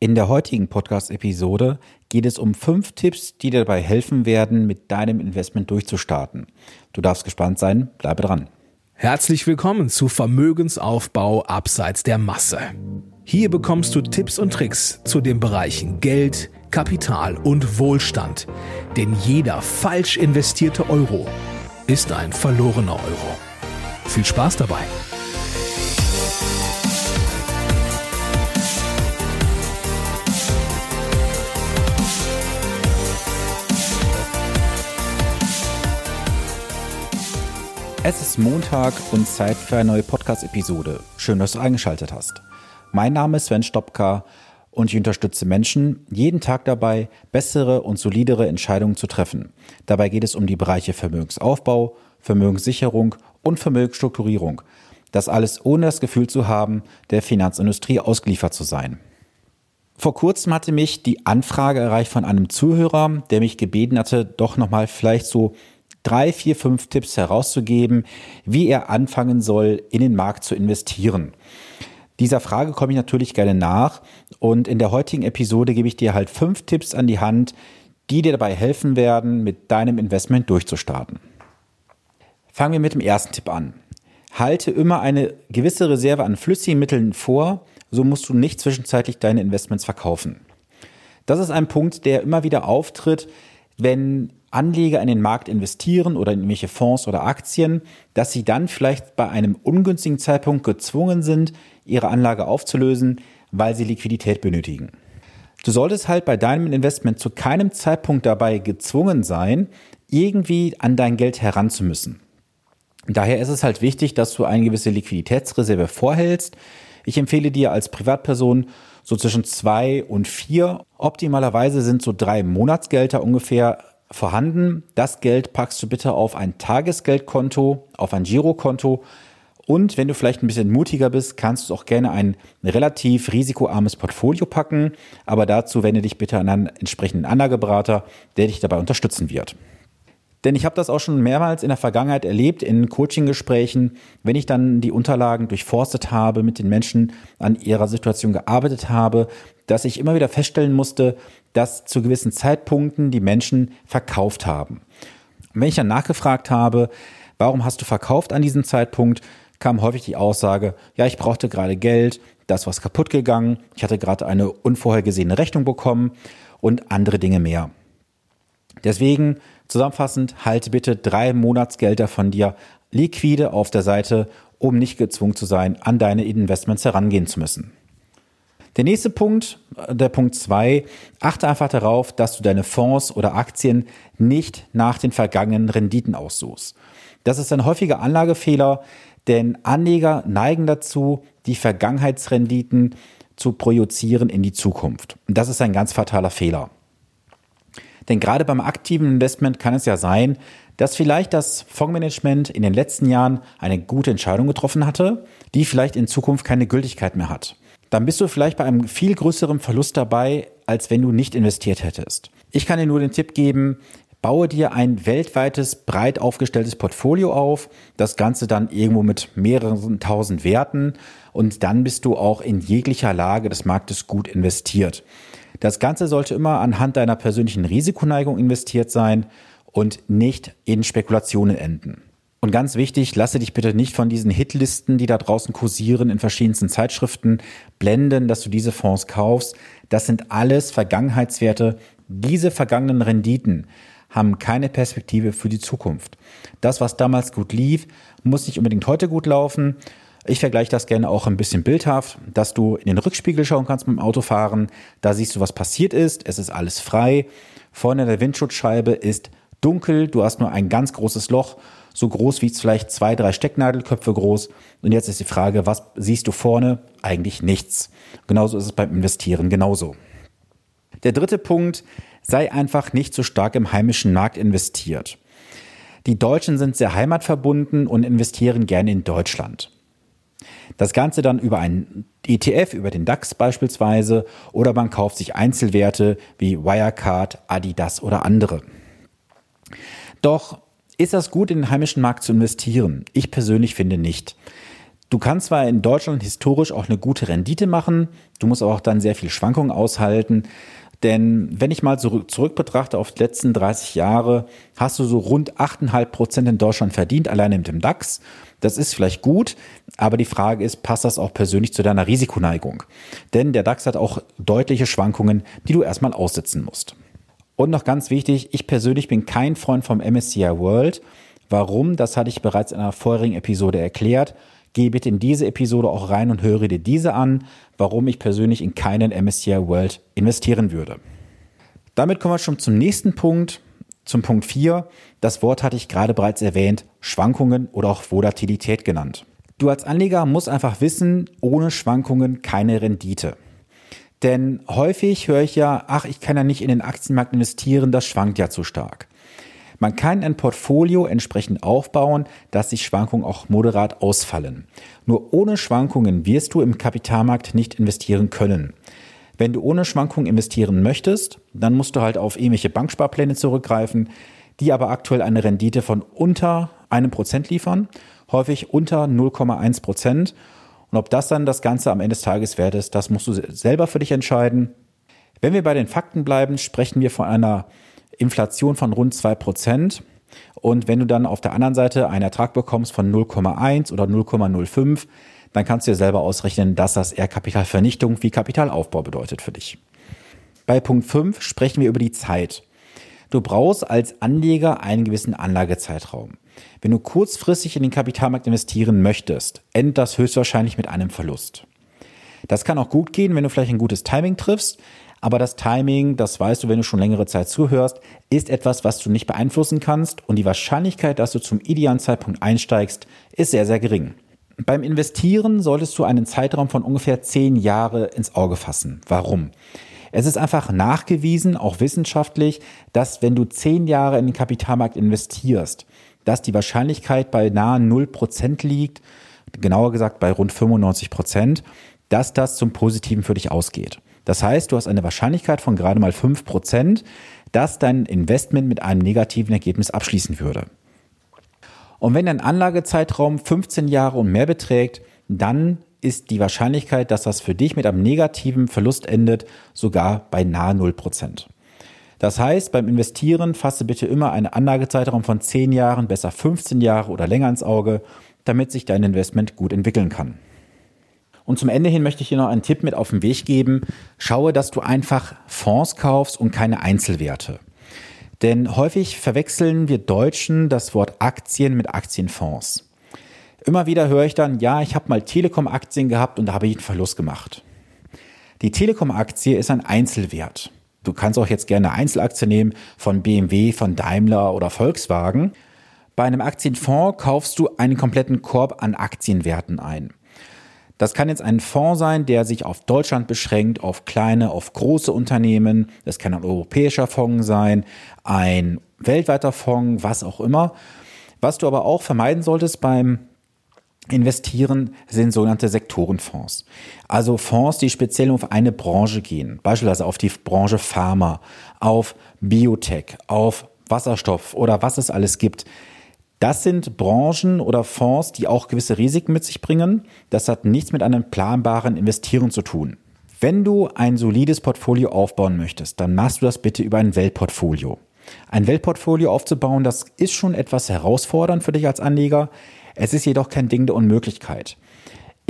In der heutigen Podcast-Episode geht es um fünf Tipps, die dir dabei helfen werden, mit deinem Investment durchzustarten. Du darfst gespannt sein, bleibe dran. Herzlich willkommen zu Vermögensaufbau abseits der Masse. Hier bekommst du Tipps und Tricks zu den Bereichen Geld, Kapital und Wohlstand. Denn jeder falsch investierte Euro ist ein verlorener Euro. Viel Spaß dabei! Es ist Montag und Zeit für eine neue Podcast-Episode. Schön, dass du eingeschaltet hast. Mein Name ist Sven Stopka und ich unterstütze Menschen jeden Tag dabei, bessere und solidere Entscheidungen zu treffen. Dabei geht es um die Bereiche Vermögensaufbau, Vermögenssicherung und Vermögensstrukturierung. Das alles ohne das Gefühl zu haben, der Finanzindustrie ausgeliefert zu sein. Vor kurzem hatte mich die Anfrage erreicht von einem Zuhörer, der mich gebeten hatte, doch nochmal vielleicht so drei, vier, fünf Tipps herauszugeben, wie er anfangen soll, in den Markt zu investieren. Dieser Frage komme ich natürlich gerne nach und in der heutigen Episode gebe ich dir halt fünf Tipps an die Hand, die dir dabei helfen werden, mit deinem Investment durchzustarten. Fangen wir mit dem ersten Tipp an. Halte immer eine gewisse Reserve an flüssigen Mitteln vor, so musst du nicht zwischenzeitlich deine Investments verkaufen. Das ist ein Punkt, der immer wieder auftritt, wenn Anleger in den Markt investieren oder in irgendwelche Fonds oder Aktien, dass sie dann vielleicht bei einem ungünstigen Zeitpunkt gezwungen sind, ihre Anlage aufzulösen, weil sie Liquidität benötigen. Du solltest halt bei deinem Investment zu keinem Zeitpunkt dabei gezwungen sein, irgendwie an dein Geld heranzumüssen. Daher ist es halt wichtig, dass du eine gewisse Liquiditätsreserve vorhältst. Ich empfehle dir als Privatperson so zwischen zwei und vier. Optimalerweise sind so drei Monatsgelder ungefähr vorhanden. Das Geld packst du bitte auf ein Tagesgeldkonto, auf ein Girokonto. Und wenn du vielleicht ein bisschen mutiger bist, kannst du auch gerne ein relativ risikoarmes Portfolio packen. Aber dazu wende dich bitte an einen entsprechenden Anlageberater, der dich dabei unterstützen wird. Denn ich habe das auch schon mehrmals in der Vergangenheit erlebt in Coaching-Gesprächen, wenn ich dann die Unterlagen durchforstet habe, mit den Menschen an ihrer Situation gearbeitet habe, dass ich immer wieder feststellen musste, dass zu gewissen Zeitpunkten die Menschen verkauft haben. Und wenn ich dann nachgefragt habe, warum hast du verkauft an diesem Zeitpunkt, kam häufig die Aussage, ja, ich brauchte gerade Geld, das was kaputt gegangen, ich hatte gerade eine unvorhergesehene Rechnung bekommen und andere Dinge mehr. Deswegen Zusammenfassend, halte bitte drei Monatsgelder von dir liquide auf der Seite, um nicht gezwungen zu sein, an deine Investments herangehen zu müssen. Der nächste Punkt, der Punkt zwei, achte einfach darauf, dass du deine Fonds oder Aktien nicht nach den vergangenen Renditen aussuchst. Das ist ein häufiger Anlagefehler, denn Anleger neigen dazu, die Vergangenheitsrenditen zu projizieren in die Zukunft. Und das ist ein ganz fataler Fehler. Denn gerade beim aktiven Investment kann es ja sein, dass vielleicht das Fondsmanagement in den letzten Jahren eine gute Entscheidung getroffen hatte, die vielleicht in Zukunft keine Gültigkeit mehr hat. Dann bist du vielleicht bei einem viel größeren Verlust dabei, als wenn du nicht investiert hättest. Ich kann dir nur den Tipp geben, baue dir ein weltweites, breit aufgestelltes Portfolio auf, das Ganze dann irgendwo mit mehreren tausend Werten und dann bist du auch in jeglicher Lage des Marktes gut investiert. Das Ganze sollte immer anhand deiner persönlichen Risikoneigung investiert sein und nicht in Spekulationen enden. Und ganz wichtig, lasse dich bitte nicht von diesen Hitlisten, die da draußen kursieren in verschiedensten Zeitschriften, blenden, dass du diese Fonds kaufst. Das sind alles Vergangenheitswerte. Diese vergangenen Renditen haben keine Perspektive für die Zukunft. Das, was damals gut lief, muss nicht unbedingt heute gut laufen. Ich vergleiche das gerne auch ein bisschen bildhaft, dass du in den Rückspiegel schauen kannst dem Autofahren. Da siehst du, was passiert ist. Es ist alles frei. Vorne der Windschutzscheibe ist dunkel. Du hast nur ein ganz großes Loch, so groß wie vielleicht zwei, drei Stecknadelköpfe groß. Und jetzt ist die Frage, was siehst du vorne? Eigentlich nichts. Genauso ist es beim Investieren genauso. Der dritte Punkt, sei einfach nicht so stark im heimischen Markt investiert. Die Deutschen sind sehr heimatverbunden und investieren gerne in Deutschland. Das Ganze dann über einen ETF, über den DAX beispielsweise, oder man kauft sich Einzelwerte wie Wirecard, Adidas oder andere. Doch ist das gut, in den heimischen Markt zu investieren? Ich persönlich finde nicht. Du kannst zwar in Deutschland historisch auch eine gute Rendite machen, du musst aber auch dann sehr viel Schwankungen aushalten. Denn wenn ich mal zurück, zurück betrachte auf die letzten 30 Jahre, hast du so rund 8,5 Prozent in Deutschland verdient, alleine mit dem DAX. Das ist vielleicht gut, aber die Frage ist, passt das auch persönlich zu deiner Risikoneigung? Denn der DAX hat auch deutliche Schwankungen, die du erstmal aussitzen musst. Und noch ganz wichtig, ich persönlich bin kein Freund vom MSCI World. Warum? Das hatte ich bereits in einer vorherigen Episode erklärt. Geh bitte in diese Episode auch rein und höre dir diese an, warum ich persönlich in keinen MSCI World investieren würde. Damit kommen wir schon zum nächsten Punkt, zum Punkt 4. Das Wort hatte ich gerade bereits erwähnt, Schwankungen oder auch Volatilität genannt. Du als Anleger musst einfach wissen, ohne Schwankungen keine Rendite. Denn häufig höre ich ja, ach, ich kann ja nicht in den Aktienmarkt investieren, das schwankt ja zu stark. Man kann ein Portfolio entsprechend aufbauen, dass die Schwankungen auch moderat ausfallen. Nur ohne Schwankungen wirst du im Kapitalmarkt nicht investieren können. Wenn du ohne Schwankungen investieren möchtest, dann musst du halt auf ähnliche Banksparpläne zurückgreifen, die aber aktuell eine Rendite von unter einem Prozent liefern, häufig unter 0,1 Prozent. Und ob das dann das Ganze am Ende des Tages wert ist, das musst du selber für dich entscheiden. Wenn wir bei den Fakten bleiben, sprechen wir von einer Inflation von rund 2%. Und wenn du dann auf der anderen Seite einen Ertrag bekommst von 0,1 oder 0,05, dann kannst du dir selber ausrechnen, dass das eher Kapitalvernichtung wie Kapitalaufbau bedeutet für dich. Bei Punkt 5 sprechen wir über die Zeit. Du brauchst als Anleger einen gewissen Anlagezeitraum. Wenn du kurzfristig in den Kapitalmarkt investieren möchtest, endet das höchstwahrscheinlich mit einem Verlust. Das kann auch gut gehen, wenn du vielleicht ein gutes Timing triffst, aber das Timing, das weißt du, wenn du schon längere Zeit zuhörst, ist etwas, was du nicht beeinflussen kannst und die Wahrscheinlichkeit, dass du zum idealen Zeitpunkt einsteigst, ist sehr, sehr gering. Beim Investieren solltest du einen Zeitraum von ungefähr zehn Jahre ins Auge fassen. Warum? Es ist einfach nachgewiesen, auch wissenschaftlich, dass wenn du zehn Jahre in den Kapitalmarkt investierst, dass die Wahrscheinlichkeit bei nahe 0% liegt, genauer gesagt bei rund 95%, dass das zum Positiven für dich ausgeht. Das heißt, du hast eine Wahrscheinlichkeit von gerade mal 5%, dass dein Investment mit einem negativen Ergebnis abschließen würde. Und wenn dein Anlagezeitraum 15 Jahre und mehr beträgt, dann ist die Wahrscheinlichkeit, dass das für dich mit einem negativen Verlust endet, sogar bei nahe 0%. Das heißt, beim Investieren fasse bitte immer einen Anlagezeitraum von 10 Jahren, besser 15 Jahre oder länger ins Auge, damit sich dein Investment gut entwickeln kann. Und zum Ende hin möchte ich dir noch einen Tipp mit auf den Weg geben. Schaue, dass du einfach Fonds kaufst und keine Einzelwerte. Denn häufig verwechseln wir Deutschen das Wort Aktien mit Aktienfonds. Immer wieder höre ich dann, ja, ich habe mal Telekom-Aktien gehabt und da habe ich einen Verlust gemacht. Die Telekom-Aktie ist ein Einzelwert. Du kannst auch jetzt gerne Einzelaktie nehmen von BMW, von Daimler oder Volkswagen. Bei einem Aktienfonds kaufst du einen kompletten Korb an Aktienwerten ein. Das kann jetzt ein Fonds sein, der sich auf Deutschland beschränkt, auf kleine, auf große Unternehmen. Das kann ein europäischer Fonds sein, ein weltweiter Fonds, was auch immer. Was du aber auch vermeiden solltest beim Investieren sind sogenannte Sektorenfonds. Also Fonds, die speziell auf eine Branche gehen. Beispielsweise auf die Branche Pharma, auf Biotech, auf Wasserstoff oder was es alles gibt. Das sind Branchen oder Fonds, die auch gewisse Risiken mit sich bringen. Das hat nichts mit einem planbaren Investieren zu tun. Wenn du ein solides Portfolio aufbauen möchtest, dann machst du das bitte über ein Weltportfolio. Ein Weltportfolio aufzubauen, das ist schon etwas herausfordernd für dich als Anleger. Es ist jedoch kein Ding der Unmöglichkeit.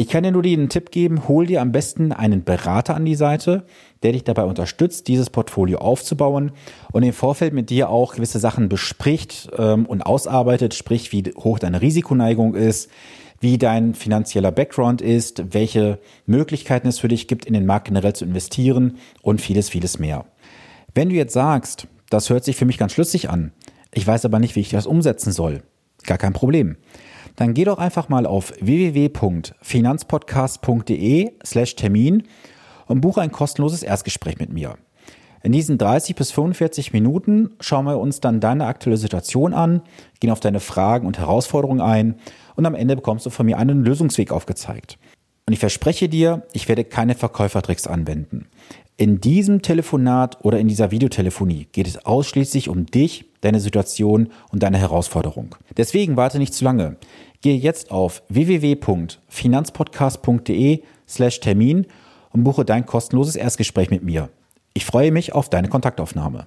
Ich kann dir nur den Tipp geben, hol dir am besten einen Berater an die Seite, der dich dabei unterstützt, dieses Portfolio aufzubauen und im Vorfeld mit dir auch gewisse Sachen bespricht ähm, und ausarbeitet, sprich wie hoch deine Risikoneigung ist, wie dein finanzieller Background ist, welche Möglichkeiten es für dich gibt, in den Markt generell zu investieren und vieles, vieles mehr. Wenn du jetzt sagst, das hört sich für mich ganz schlüssig an, ich weiß aber nicht, wie ich das umsetzen soll, gar kein Problem dann geh doch einfach mal auf www.finanzpodcast.de slash Termin und buche ein kostenloses Erstgespräch mit mir. In diesen 30 bis 45 Minuten schauen wir uns dann deine aktuelle Situation an, gehen auf deine Fragen und Herausforderungen ein und am Ende bekommst du von mir einen Lösungsweg aufgezeigt. Und ich verspreche dir, ich werde keine Verkäufertricks anwenden. In diesem Telefonat oder in dieser Videotelefonie geht es ausschließlich um dich deine Situation und deine Herausforderung. Deswegen warte nicht zu lange. Gehe jetzt auf www.finanzpodcast.de slash Termin und buche dein kostenloses Erstgespräch mit mir. Ich freue mich auf deine Kontaktaufnahme.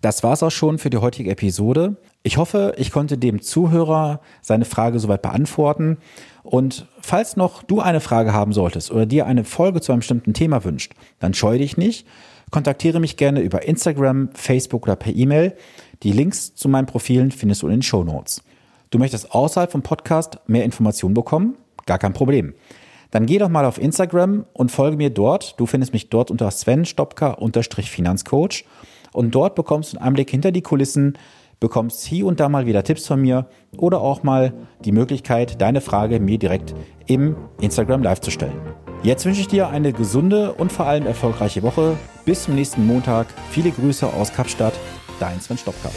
Das war's auch schon für die heutige Episode. Ich hoffe, ich konnte dem Zuhörer seine Frage soweit beantworten. Und falls noch du eine Frage haben solltest oder dir eine Folge zu einem bestimmten Thema wünscht, dann scheue dich nicht. Kontaktiere mich gerne über Instagram, Facebook oder per E-Mail. Die Links zu meinen Profilen findest du in den Show Notes. Du möchtest außerhalb vom Podcast mehr Informationen bekommen? Gar kein Problem. Dann geh doch mal auf Instagram und folge mir dort. Du findest mich dort unter Sven Stopka-Finanzcoach. Und dort bekommst du einen Einblick hinter die Kulissen, bekommst hier und da mal wieder Tipps von mir oder auch mal die Möglichkeit, deine Frage mir direkt im Instagram Live zu stellen. Jetzt wünsche ich dir eine gesunde und vor allem erfolgreiche Woche. Bis zum nächsten Montag. Viele Grüße aus Kapstadt. Dein Sven Stopka.